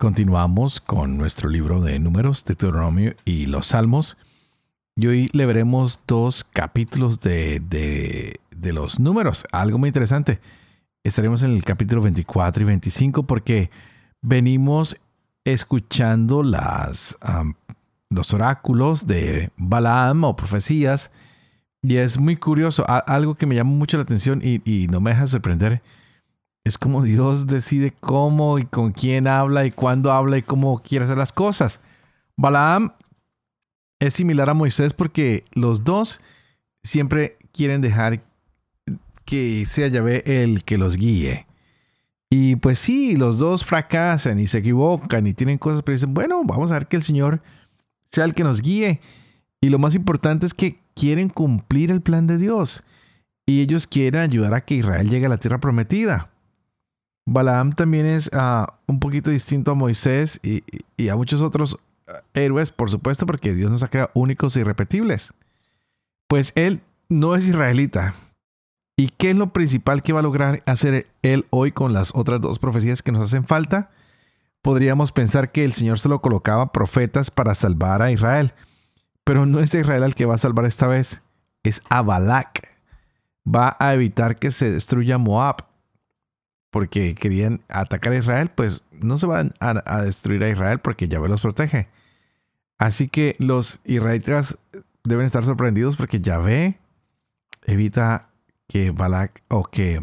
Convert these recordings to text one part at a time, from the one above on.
Continuamos con nuestro libro de números, Deuteronomio y los Salmos. Y hoy le veremos dos capítulos de, de, los números, algo muy interesante. Estaremos en el capítulo 24 y 25 porque venimos escuchando las, los oráculos de Balaam o profecías. Y es muy curioso, algo que me llama mucho la atención y, y no me deja sorprender es como Dios decide cómo y con quién habla y cuándo habla y cómo quiere hacer las cosas. Balaam es similar a Moisés porque los dos siempre quieren dejar que sea Yahvé el que los guíe. Y pues sí, los dos fracasan y se equivocan y tienen cosas, pero dicen, bueno, vamos a ver que el Señor sea el que nos guíe. Y lo más importante es que quieren cumplir el plan de Dios. Y ellos quieren ayudar a que Israel llegue a la tierra prometida. Balaam también es ah, un poquito distinto a Moisés y, a muchos otros ah, héroes, por supuesto, porque Dios nos ha creado únicos e irrepetibles. Pues él no es israelita. ¿Y qué es lo principal que va a lograr hacer él hoy con las otras dos profecías que nos hacen falta? Podríamos pensar que el Señor se lo colocaba profetas para salvar a Israel. Pero no es Israel el que va a salvar esta vez, es a Balak. Va a evitar que se destruya Moab porque querían atacar a Israel, pues no se van a, destruir a Israel porque Yahvé los protege. Así que los israelitas deben estar sorprendidos porque Yahvé evita que Balak o que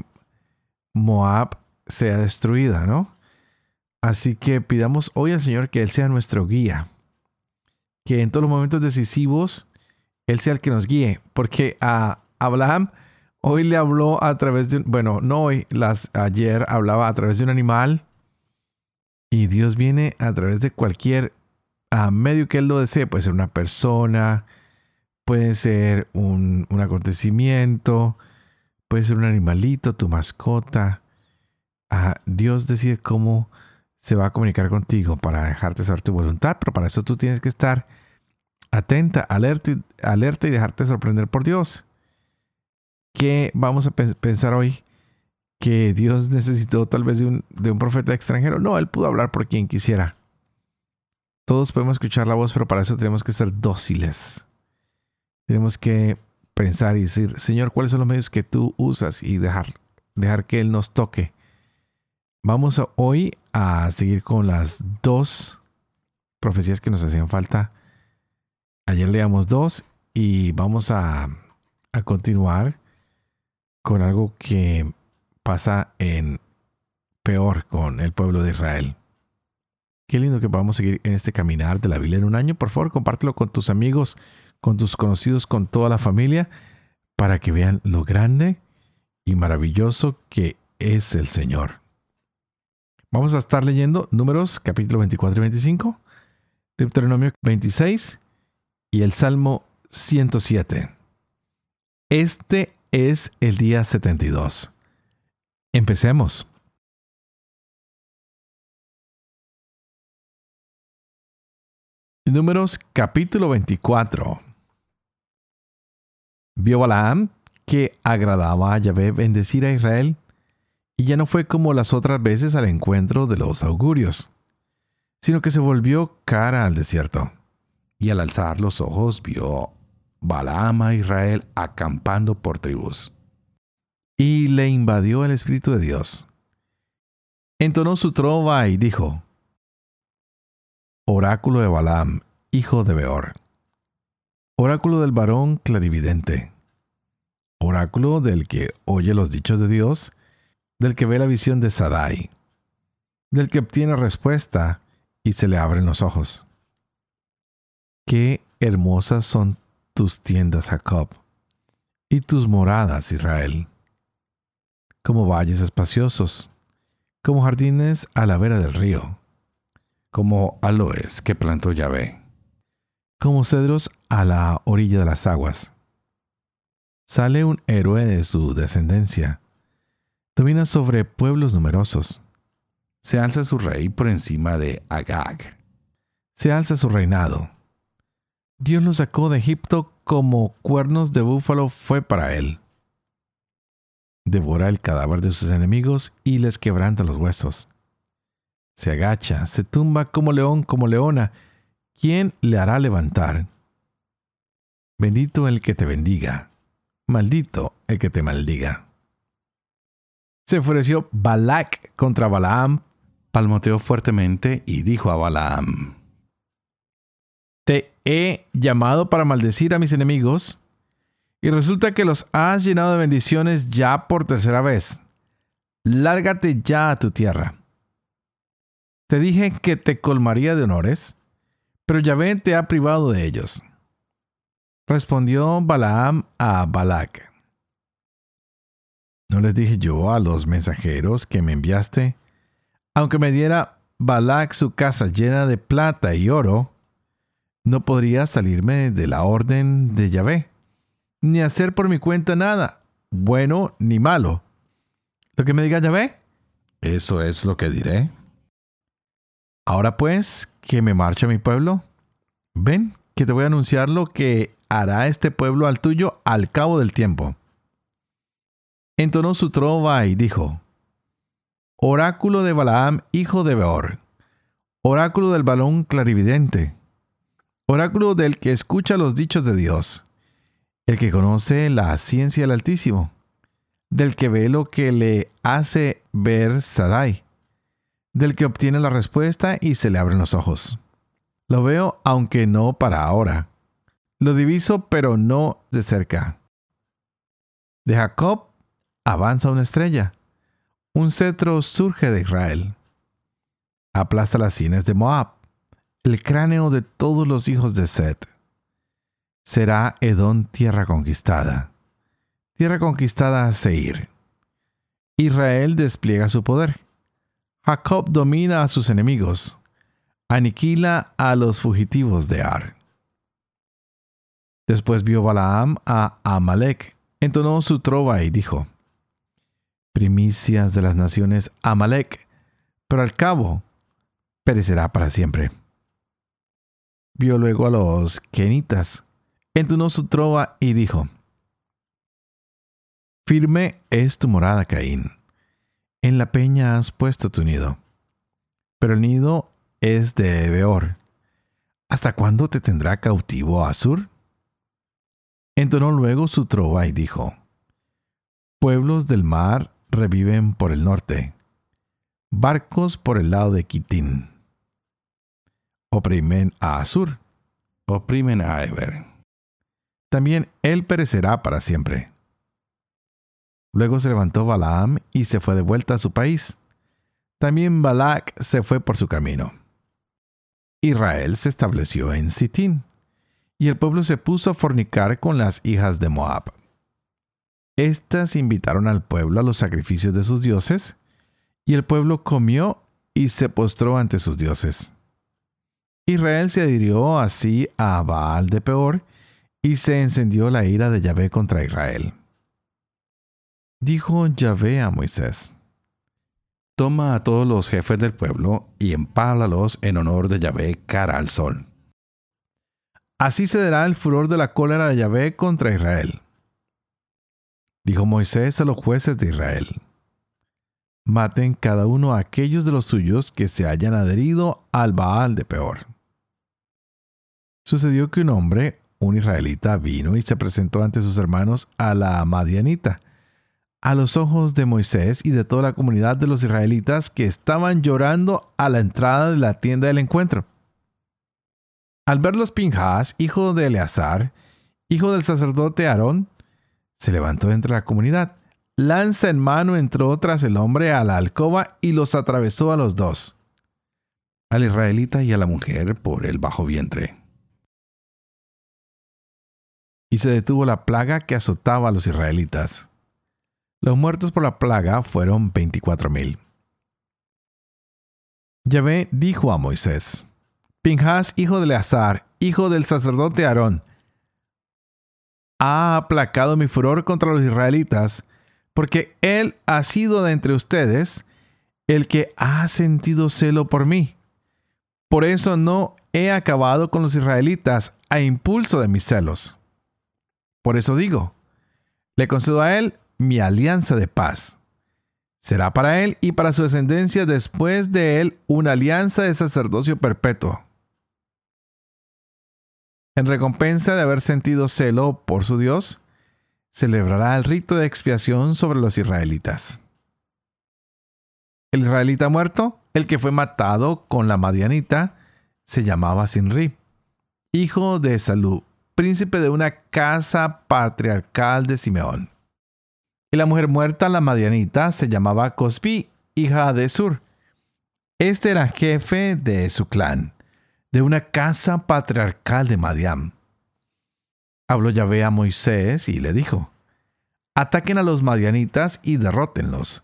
Moab sea destruida, ¿no? Así que pidamos hoy al Señor que Él sea nuestro guía, que en todos los momentos decisivos Él sea el que nos guíe, porque a Abraham Hoy le habló a través de, bueno, no hoy, las, ayer hablaba a través de un animal. Y Dios viene a través de cualquier medio que Él lo desee. Puede ser una persona, puede ser un, un acontecimiento, puede ser un animalito, tu mascota. Ah, Dios decide cómo se va a comunicar contigo para dejarte saber tu voluntad, pero para eso tú tienes que estar atenta, alerta, alerta y dejarte sorprender por Dios. ¿Qué vamos a pensar hoy? Que Dios necesitó tal vez de un, de un profeta extranjero. No, él pudo hablar por quien quisiera. Todos podemos escuchar la voz, pero para eso tenemos que ser dóciles. Tenemos que pensar y decir, Señor, ¿cuáles son los medios que tú usas? Y dejar, dejar que Él nos toque. Vamos hoy a seguir con las dos profecías que nos hacían falta. Ayer leíamos dos y vamos a, a continuar con algo que pasa en peor con el pueblo de Israel. Qué lindo que podamos seguir en este caminar de la Biblia en un año. Por favor, compártelo con tus amigos, con tus conocidos, con toda la familia, para que vean lo grande y maravilloso que es el Señor. Vamos a estar leyendo números capítulo 24 y 25, Deuteronomio 26 y el Salmo 107. Este es el día 72. Empecemos. Números capítulo 24. Vio Balaam que agradaba a Yahvé bendecir a Israel, y ya no fue como las otras veces al encuentro de los augurios, sino que se volvió cara al desierto, y al alzar los ojos vio Balaam a Israel acampando por tribus. Y le invadió el Espíritu de Dios. Entonó su trova y dijo, Oráculo de Balaam, hijo de Beor. Oráculo del varón clarividente. Oráculo del que oye los dichos de Dios, del que ve la visión de Sadai, del que obtiene respuesta y se le abren los ojos. Qué hermosas son tus tiendas, Jacob, y tus moradas, Israel, como valles espaciosos, como jardines a la vera del río, como aloes que plantó Yahvé. como cedros a la orilla de las aguas. Sale un héroe de su descendencia. Domina sobre pueblos numerosos. Se alza su rey por encima de Agag. Se alza su reinado. Dios lo sacó de Egipto como cuernos de búfalo fue para él. Devora el cadáver de sus enemigos y les quebranta los huesos. Se agacha, se tumba como león, como leona. ¿Quién le hará levantar? Bendito el que te bendiga, maldito el que te maldiga. Se ofreció Balak contra Balaam, palmoteó fuertemente y dijo a Balaam, he llamado para maldecir a mis enemigos, y resulta que los has llenado de bendiciones ya por tercera vez. Lárgate ya a tu tierra. Te dije que te colmaría de honores, pero Yahvé te ha privado de ellos. Respondió Balaam a Balac. ¿No les dije yo a los mensajeros que me enviaste? Aunque me diera Balac su casa llena de plata y oro, no podría salirme de la orden de Yahvé, ni hacer por mi cuenta nada, bueno ni malo. Lo que me diga Yahvé, eso es lo que diré. Ahora pues, que me marcha mi pueblo. Ven, que te voy a anunciar lo que hará este pueblo al tuyo al cabo del tiempo. Entonó su trova y dijo, Oráculo de Balaam, hijo de Beor, oráculo del balón clarividente, oráculo del que escucha los dichos de Dios, el que conoce la ciencia del Altísimo, del que ve lo que le hace ver Sadai del que obtiene la respuesta y se le abren los ojos. Lo veo aunque no para ahora. Lo diviso pero no de cerca. De Jacob avanza una estrella. Un cetro surge de Israel. Aplasta las sienes de Moab, el cráneo de todos los hijos de Set. Será Edom tierra conquistada. Tierra conquistada a Seir. Israel despliega su poder. Jacob domina a sus enemigos, aniquila a los fugitivos de Ar. Después vio Balaam a Amalek, entonó su trova y dijo, Primicias de las naciones Amalek, pero al cabo perecerá para siempre. Vio luego a los Kenitas, entonó su trova y dijo, Firme es tu morada, Caín en la peña has puesto tu nido, pero el nido es de Beor. ¿Hasta cuándo te tendrá cautivo Asur? Entonó luego su trova y dijo, Pueblos del mar reviven por el norte, barcos por el lado de Kitín. Oprimen a Asur, oprimen a Eber. También él perecerá para siempre. Luego se levantó Balaam y se fue de vuelta a su país. También Balac se fue por su camino. Israel se estableció en Sitín, y el pueblo se puso a fornicar con las hijas de Moab. Estas invitaron al pueblo a los sacrificios de sus dioses, y el pueblo comió y se postró ante sus dioses. Israel se adhirió así a Baal de Peor, y se encendió la ira de Yahvé contra Israel. Dijo Yahvé a Moisés, Toma a todos los jefes del pueblo y empálalos en honor de Yahvé cara al sol. Así cederá el furor de la cólera de Yahvé contra Israel. Dijo Moisés a los jueces de Israel, Maten cada uno a aquellos de los suyos que se hayan adherido al Baal de Peor. Sucedió que un hombre, un israelita, vino y se presentó ante sus hermanos a la Madianita, a los ojos de Moisés y de toda la comunidad de los israelitas que estaban llorando a la entrada de la tienda del encuentro. Al verlos Pinjas, hijo de Eleazar, hijo del sacerdote Aarón, se levantó entre la comunidad. Lanza en mano entró tras el hombre a la alcoba y los atravesó a los dos, al israelita y a la mujer por el bajo vientre. Y se detuvo la plaga que azotaba a los israelitas. Los muertos por la plaga fueron veinticuatro mil. Yahvé dijo a Moisés, Pinjas, hijo de Eleazar, hijo del sacerdote Aarón, ha aplacado mi furor contra los israelitas, porque él ha sido de entre ustedes el que ha sentido celo por mí. Por eso no he acabado con los israelitas a impulso de mis celos. Por eso digo, le concedo a él mi alianza de paz. Será para él y para su descendencia después de él una alianza de sacerdocio perpetuo. En recompensa de haber sentido celo por su Dios, celebrará el rito de expiación sobre los israelitas. El israelita muerto, el que fue matado con la madianita, se llamaba Sinri, hijo de Salú, príncipe de una casa patriarcal de Simeón. Y la mujer muerta, la madianita, se llamaba Cosbi, hija de Sur. Este era jefe de su clan, de una casa patriarcal de Madiam. Habló Yahvé a Moisés y le dijo, Ataquen a los madianitas y derrótenlos,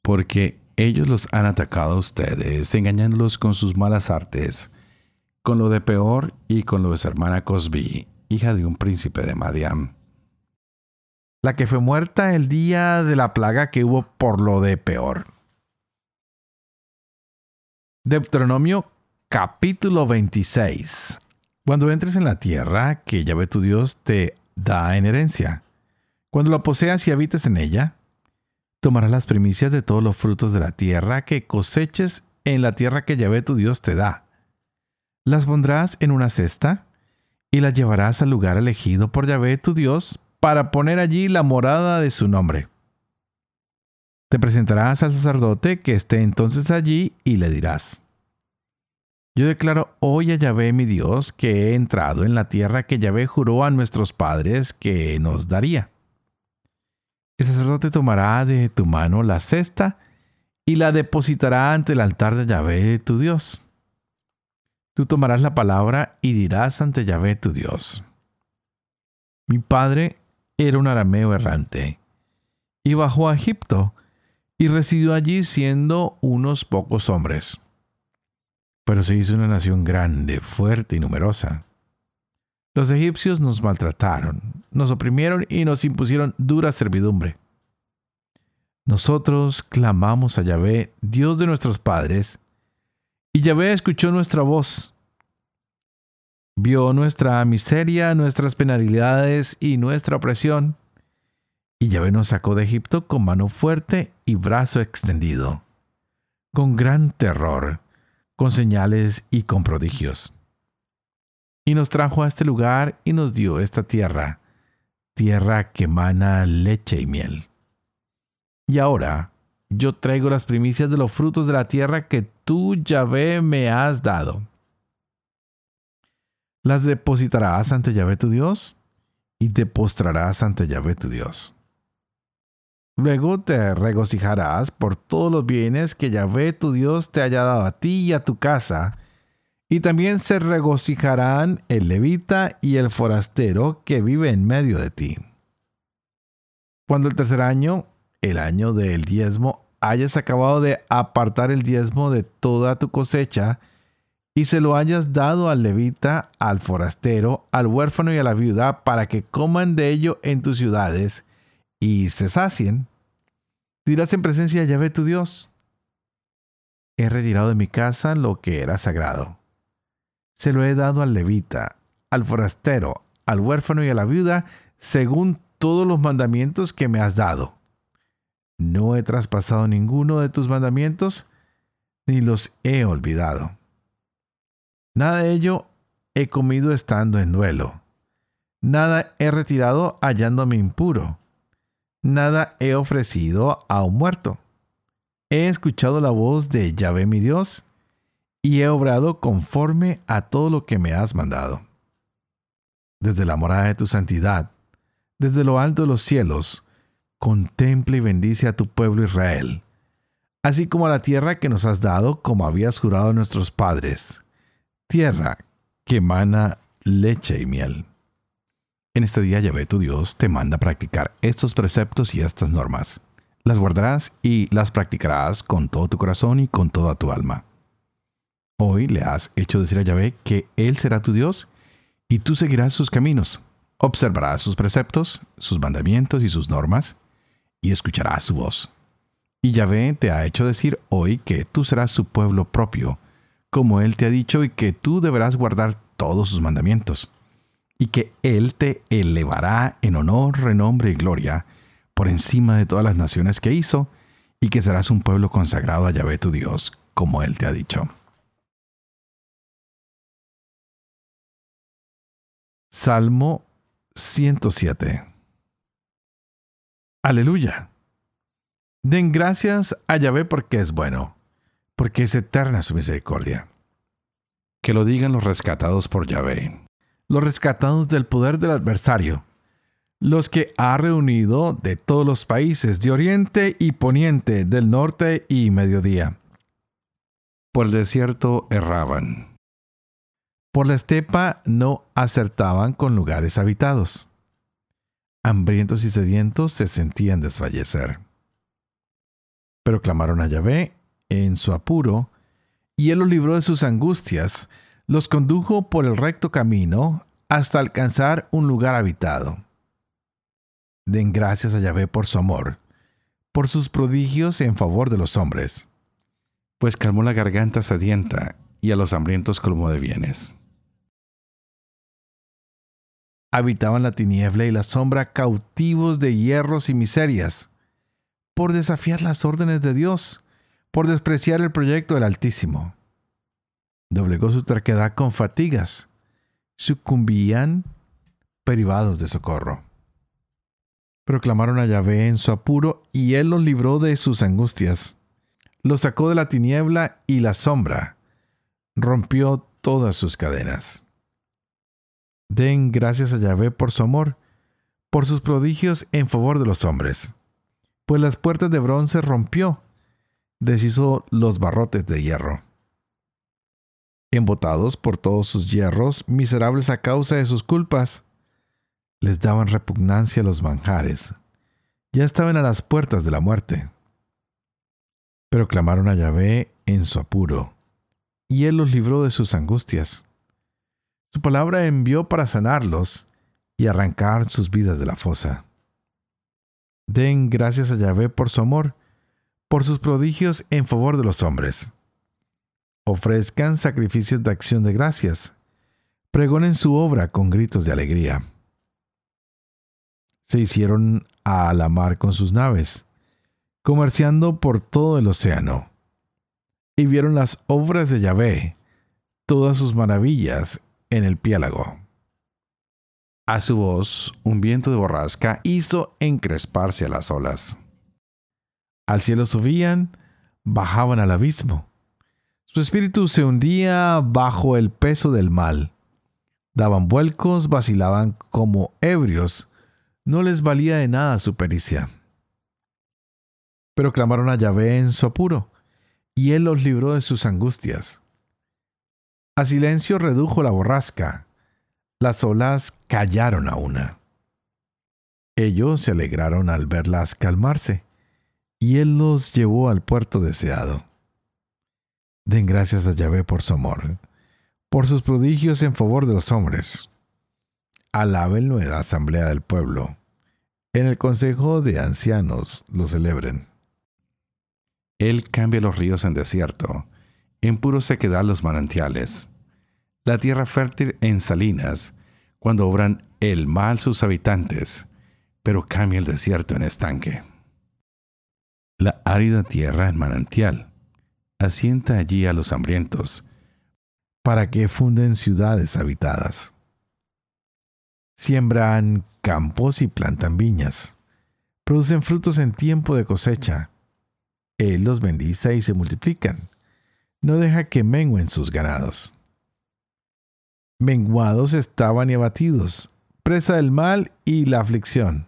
porque ellos los han atacado a ustedes, engañándolos con sus malas artes, con lo de peor y con lo de su hermana Cosbi, hija de un príncipe de Madiam la que fue muerta el día de la plaga que hubo por lo de peor. Deuteronomio capítulo 26. Cuando entres en la tierra que Yahvé tu Dios te da en herencia, cuando la poseas y habites en ella, tomarás las primicias de todos los frutos de la tierra que coseches en la tierra que Yahvé tu Dios te da. Las pondrás en una cesta y las llevarás al lugar elegido por Yahvé tu Dios para poner allí la morada de su nombre. Te presentarás al sacerdote que esté entonces allí y le dirás, yo declaro hoy a Yahvé mi Dios que he entrado en la tierra que Yahvé juró a nuestros padres que nos daría. El sacerdote tomará de tu mano la cesta y la depositará ante el altar de Yahvé tu Dios. Tú tomarás la palabra y dirás ante Yahvé tu Dios. Mi padre era un arameo errante, y bajó a Egipto, y residió allí siendo unos pocos hombres. Pero se hizo una nación grande, fuerte y numerosa. Los egipcios nos maltrataron, nos oprimieron y nos impusieron dura servidumbre. Nosotros clamamos a Yahvé, Dios de nuestros padres, y Yahvé escuchó nuestra voz vio nuestra miseria, nuestras penalidades y nuestra opresión, y Yahvé nos sacó de Egipto con mano fuerte y brazo extendido, con gran terror, con señales y con prodigios. Y nos trajo a este lugar y nos dio esta tierra, tierra que emana leche y miel. Y ahora yo traigo las primicias de los frutos de la tierra que tú, Yahvé, me has dado las depositarás ante Yahvé tu Dios y te postrarás ante Yahvé tu Dios. Luego te regocijarás por todos los bienes que Yahvé tu Dios te haya dado a ti y a tu casa, y también se regocijarán el levita y el forastero que vive en medio de ti. Cuando el tercer año, el año del diezmo, hayas acabado de apartar el diezmo de toda tu cosecha, y se lo hayas dado al levita, al forastero, al huérfano y a la viuda, para que coman de ello en tus ciudades y se sacien, dirás en presencia de Yahvé tu Dios, he retirado de mi casa lo que era sagrado. Se lo he dado al levita, al forastero, al huérfano y a la viuda, según todos los mandamientos que me has dado. No he traspasado ninguno de tus mandamientos, ni los he olvidado. Nada de ello he comido estando en duelo. Nada he retirado hallándome impuro. Nada he ofrecido a un muerto. He escuchado la voz de Yahvé mi Dios y he obrado conforme a todo lo que me has mandado. Desde la morada de tu santidad, desde lo alto de los cielos, contempla y bendice a tu pueblo Israel, así como a la tierra que nos has dado como habías jurado a nuestros padres tierra que emana leche y miel. En este día Yahvé tu Dios te manda practicar estos preceptos y estas normas. Las guardarás y las practicarás con todo tu corazón y con toda tu alma. Hoy le has hecho decir a Yahvé que Él será tu Dios y tú seguirás sus caminos, observarás sus preceptos, sus mandamientos y sus normas, y escucharás su voz. Y Yahvé te ha hecho decir hoy que tú serás su pueblo propio, como Él te ha dicho, y que tú deberás guardar todos sus mandamientos, y que Él te elevará en honor, renombre y gloria por encima de todas las naciones que hizo, y que serás un pueblo consagrado a Yahvé tu Dios, como Él te ha dicho. Salmo 107 Aleluya. Den gracias a Yahvé porque es bueno, porque es eterna su misericordia. Que lo digan los rescatados por Yahvé. Los rescatados del poder del adversario, los que ha reunido de todos los países, de oriente y poniente, del norte y mediodía. Por el desierto erraban por la estepa no acertaban con lugares habitados. Hambrientos y sedientos se sentían desfallecer. Pero clamaron a Yahvé en su apuro, y él los libró de sus angustias, los condujo por el recto camino hasta alcanzar un lugar habitado. Den gracias a Yahvé por su amor, por sus prodigios en favor de los hombres. Pues calmó la garganta sedienta y a los hambrientos colmó de bienes habitaban la tiniebla y la sombra cautivos de hierros y miserias, por desafiar las órdenes de Dios, por despreciar el proyecto del Altísimo. Doblegó su terquedad con fatigas, sucumbían privados de socorro. Proclamaron a Yahvé en su apuro y él los libró de sus angustias. Los sacó de la tiniebla y la sombra, rompió todas sus cadenas. Den gracias a Yahvé por su amor, por sus prodigios en favor de los hombres. Pues las puertas de bronce rompió, deshizo los barrotes de hierro. Embotados por todos sus hierros, miserables a causa de sus culpas, les daban repugnancia los manjares. Ya estaban a las puertas de la muerte. Pero clamaron a Yahvé en su apuro, y él los libró de sus angustias. Su palabra envió para sanarlos y arrancar sus vidas de la fosa. Den gracias a Yahvé por su amor, por sus prodigios en favor de los hombres. Ofrezcan sacrificios de acción de gracias. Pregonen su obra con gritos de alegría. Se hicieron a la mar con sus naves, comerciando por todo el océano. Y vieron las obras de Yahvé, todas sus maravillas en el piélago. A su voz, un viento de borrasca hizo encresparse a las olas. Al cielo subían, bajaban al abismo. Su espíritu se hundía bajo el peso del mal. Daban vuelcos, vacilaban como ebrios. No les valía de nada su pericia. Pero clamaron a Yahvé en su apuro, y él los libró de sus angustias. A silencio redujo la borrasca. Las olas callaron a una. Ellos se alegraron al verlas calmarse, y él los llevó al puerto deseado. Den gracias a Yahvé por su amor, por sus prodigios en favor de los hombres. Alábenlo en la asamblea del pueblo. En el consejo de ancianos lo celebren. Él cambia los ríos en desierto en puro sequedad los manantiales, la tierra fértil en salinas, cuando obran el mal sus habitantes, pero cambia el desierto en estanque. La árida tierra en manantial, asienta allí a los hambrientos, para que funden ciudades habitadas. Siembran campos y plantan viñas, producen frutos en tiempo de cosecha. Él los bendice y se multiplican no deja que menguen sus ganados. Menguados estaban y abatidos, presa del mal y la aflicción.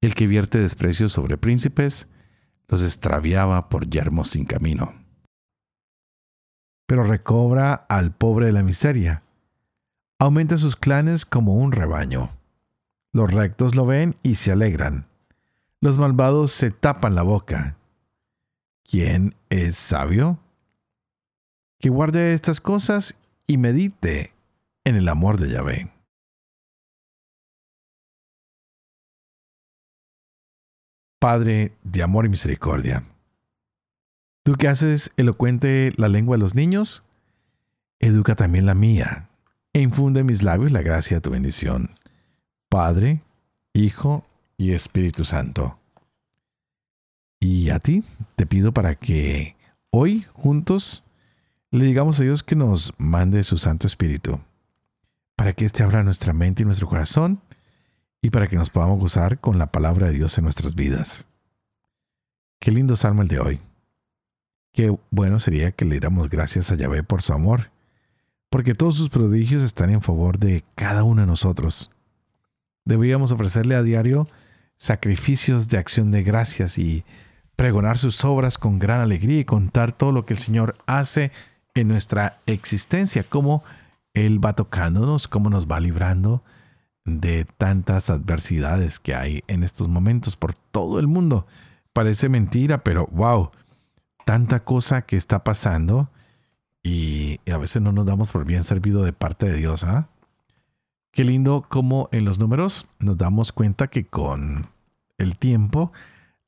El que vierte desprecio sobre príncipes, los extraviaba por yermos sin camino. Pero recobra al pobre de la miseria. Aumenta sus clanes como un rebaño. Los rectos lo ven y se alegran. Los malvados se tapan la boca. ¿Quién es sabio? Que guarde estas cosas y medite en el amor de Yahvé. Padre de amor y misericordia, tú que haces elocuente la lengua de los niños, educa también la mía e infunde en mis labios la gracia de tu bendición. Padre, Hijo y Espíritu Santo. Y a ti te pido para que hoy juntos le digamos a Dios que nos mande su Santo Espíritu, para que éste abra nuestra mente y nuestro corazón y para que nos podamos gozar con la palabra de Dios en nuestras vidas. Qué lindo salmo el de hoy. Qué bueno sería que le diéramos gracias a Yahvé por su amor, porque todos sus prodigios están en favor de cada uno de nosotros. Deberíamos ofrecerle a diario sacrificios de acción de gracias y pregonar sus obras con gran alegría y contar todo lo que el Señor hace en nuestra existencia, cómo Él va tocándonos, cómo nos va librando de tantas adversidades que hay en estos momentos por todo el mundo. Parece mentira, pero wow, tanta cosa que está pasando y a veces no nos damos por bien servido de parte de Dios. ¿ah? Qué lindo cómo en los números nos damos cuenta que con el tiempo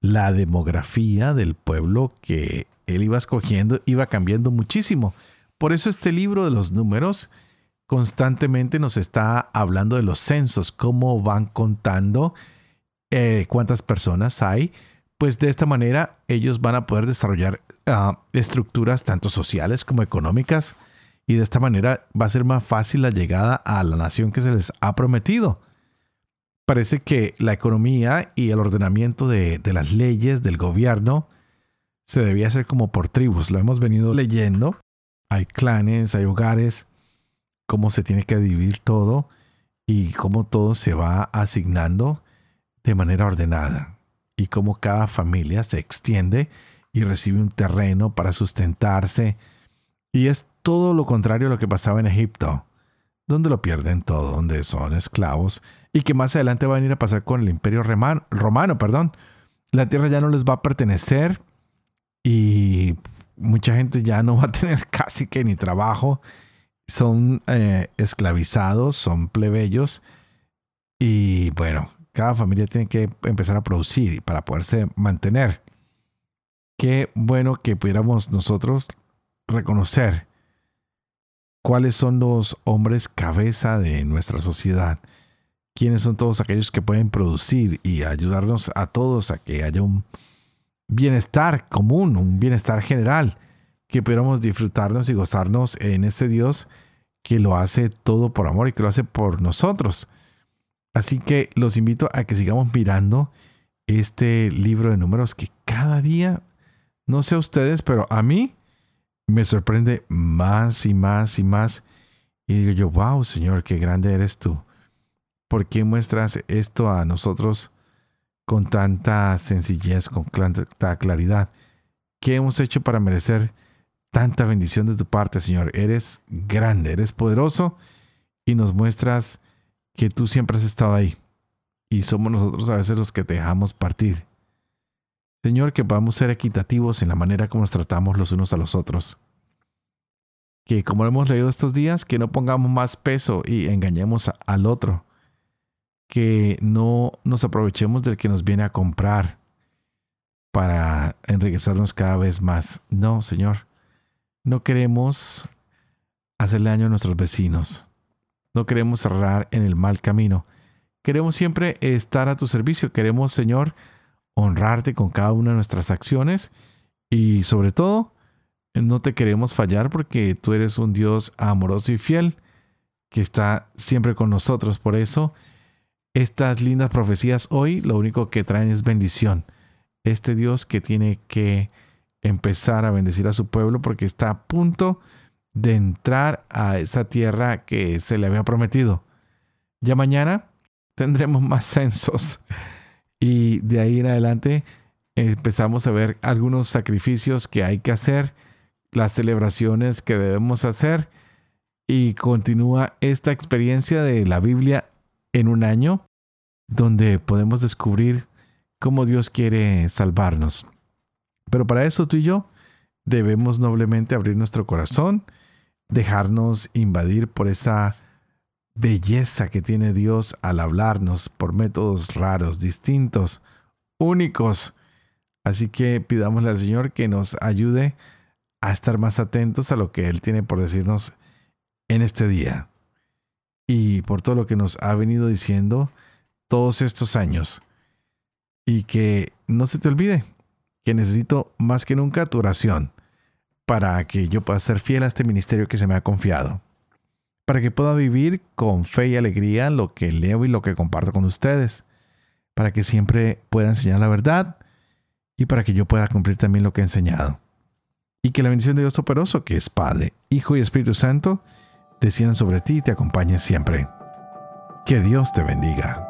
la demografía del pueblo que él iba escogiendo iba cambiando muchísimo. Por eso este libro de los números constantemente nos está hablando de los censos, cómo van contando eh, cuántas personas hay. Pues de esta manera ellos van a poder desarrollar ah, estructuras tanto sociales como económicas y de esta manera va a ser más fácil la llegada a la nación que se les ha prometido parece que la economía y el ordenamiento de, las leyes del gobierno se debía hacer como por tribus. Lo hemos venido leyendo. Hay clanes, hay hogares, cómo se tiene que dividir todo y cómo todo se va asignando de manera ordenada y cómo cada familia se extiende y recibe un terreno para sustentarse. Y es todo lo contrario a lo que pasaba en Egipto donde lo pierden todo, donde son esclavos y que más adelante va a venir a pasar con el imperio romano, perdón. La tierra ya no les va a pertenecer y mucha gente ya no va a tener casi que ni trabajo. Son eh, esclavizados, son plebeyos y bueno, cada familia tiene que empezar a producir para poderse mantener. Qué bueno que pudiéramos nosotros reconocer cuáles son los hombres cabeza de nuestra sociedad, quiénes son todos aquellos que pueden producir y ayudarnos a todos a que haya un bienestar común, un bienestar general, que podamos disfrutarnos y gozarnos en ese Dios que lo hace todo por amor y que lo hace por nosotros. Así que los invito a que sigamos mirando este libro de números que cada día, no sé a ustedes, pero a mí me sorprende más y más y más. Y digo yo, wow, Señor, qué grande eres tú. ¿Por qué muestras esto a nosotros con tanta sencillez, con tanta claridad? ¿Qué hemos hecho para merecer tanta bendición de tu parte, Señor? Eres grande, eres poderoso y nos muestras que tú siempre has estado ahí. Y somos nosotros a veces los que te dejamos partir. Señor, que podamos ser equitativos en la manera como nos tratamos los unos a los otros. Que como hemos leído estos días, que no pongamos más peso y engañemos al otro. Que no nos aprovechemos del que nos viene a comprar para enriquecernos cada vez más. No, Señor. No queremos hacerle daño a nuestros vecinos. No queremos cerrar en el mal camino. Queremos siempre estar a tu servicio. Queremos, Señor, honrarte con cada una de nuestras acciones y sobre todo, no te queremos fallar porque tú eres un Dios amoroso y fiel que está siempre con nosotros. Por eso, estas lindas profecías hoy lo único que traen es bendición. Este Dios que tiene que empezar a bendecir a su pueblo porque está a punto de entrar a esa tierra que se le había prometido. Ya mañana tendremos más censos y de ahí en adelante empezamos a ver algunos sacrificios que hay que hacer, las celebraciones que debemos hacer y continúa esta experiencia de la Biblia en un año donde podemos descubrir cómo Dios quiere salvarnos. Pero para eso tú y yo debemos noblemente abrir nuestro corazón, dejarnos invadir por esa belleza que tiene Dios al hablarnos por métodos raros, distintos, únicos. Así que pidámosle al Señor que nos ayude a estar más atentos a lo que Él tiene por decirnos en este día. Y por todo lo que nos ha venido diciendo todos estos años. Y que no se te olvide que necesito más que nunca tu oración para que yo pueda ser fiel a este ministerio que se me ha confiado. Para que pueda vivir con fe y alegría lo que leo y lo que comparto con ustedes. Para que siempre pueda enseñar la verdad y para que yo pueda cumplir también lo que he enseñado. Y que la bendición de Dios Todopoderoso, que es Padre, Hijo y Espíritu Santo, desciendan sobre ti y te acompañe siempre. Que Dios te bendiga.